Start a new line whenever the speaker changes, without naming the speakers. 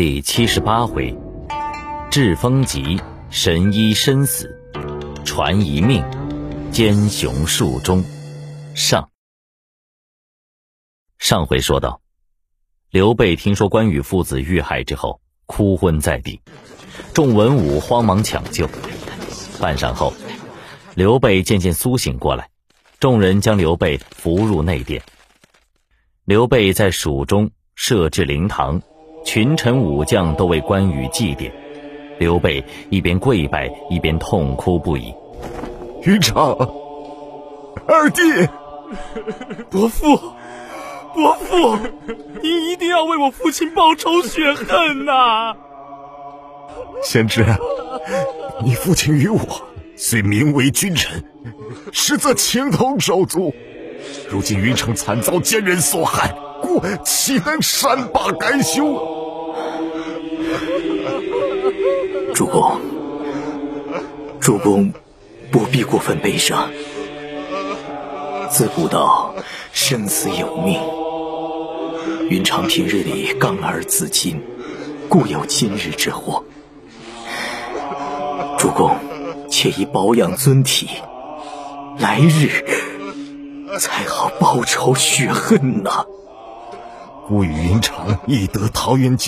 第七十八回，栉风急，神医身死，传一命，奸雄术中。上上回说到，刘备听说关羽父子遇害之后，哭昏在地，众文武慌忙抢救。半晌后，刘备渐渐苏醒过来，众人将刘备扶入内殿。刘备在蜀中设置灵堂。群臣武将都为关羽祭奠，刘备一边跪拜一边痛哭不已。
云长，二弟，
伯父，伯父，你一定要为我父亲报仇雪恨呐！
贤侄，你父亲与我虽名为君臣，实则情同手足。如今云长惨遭奸人所害，故岂能善罢甘休？
主公，主公不必过分悲伤。自古道生死有命，云长平日里刚而自矜，故有今日之祸。主公且宜保养尊体，来日才好报仇雪恨呐。
吾与云长亦得桃园结。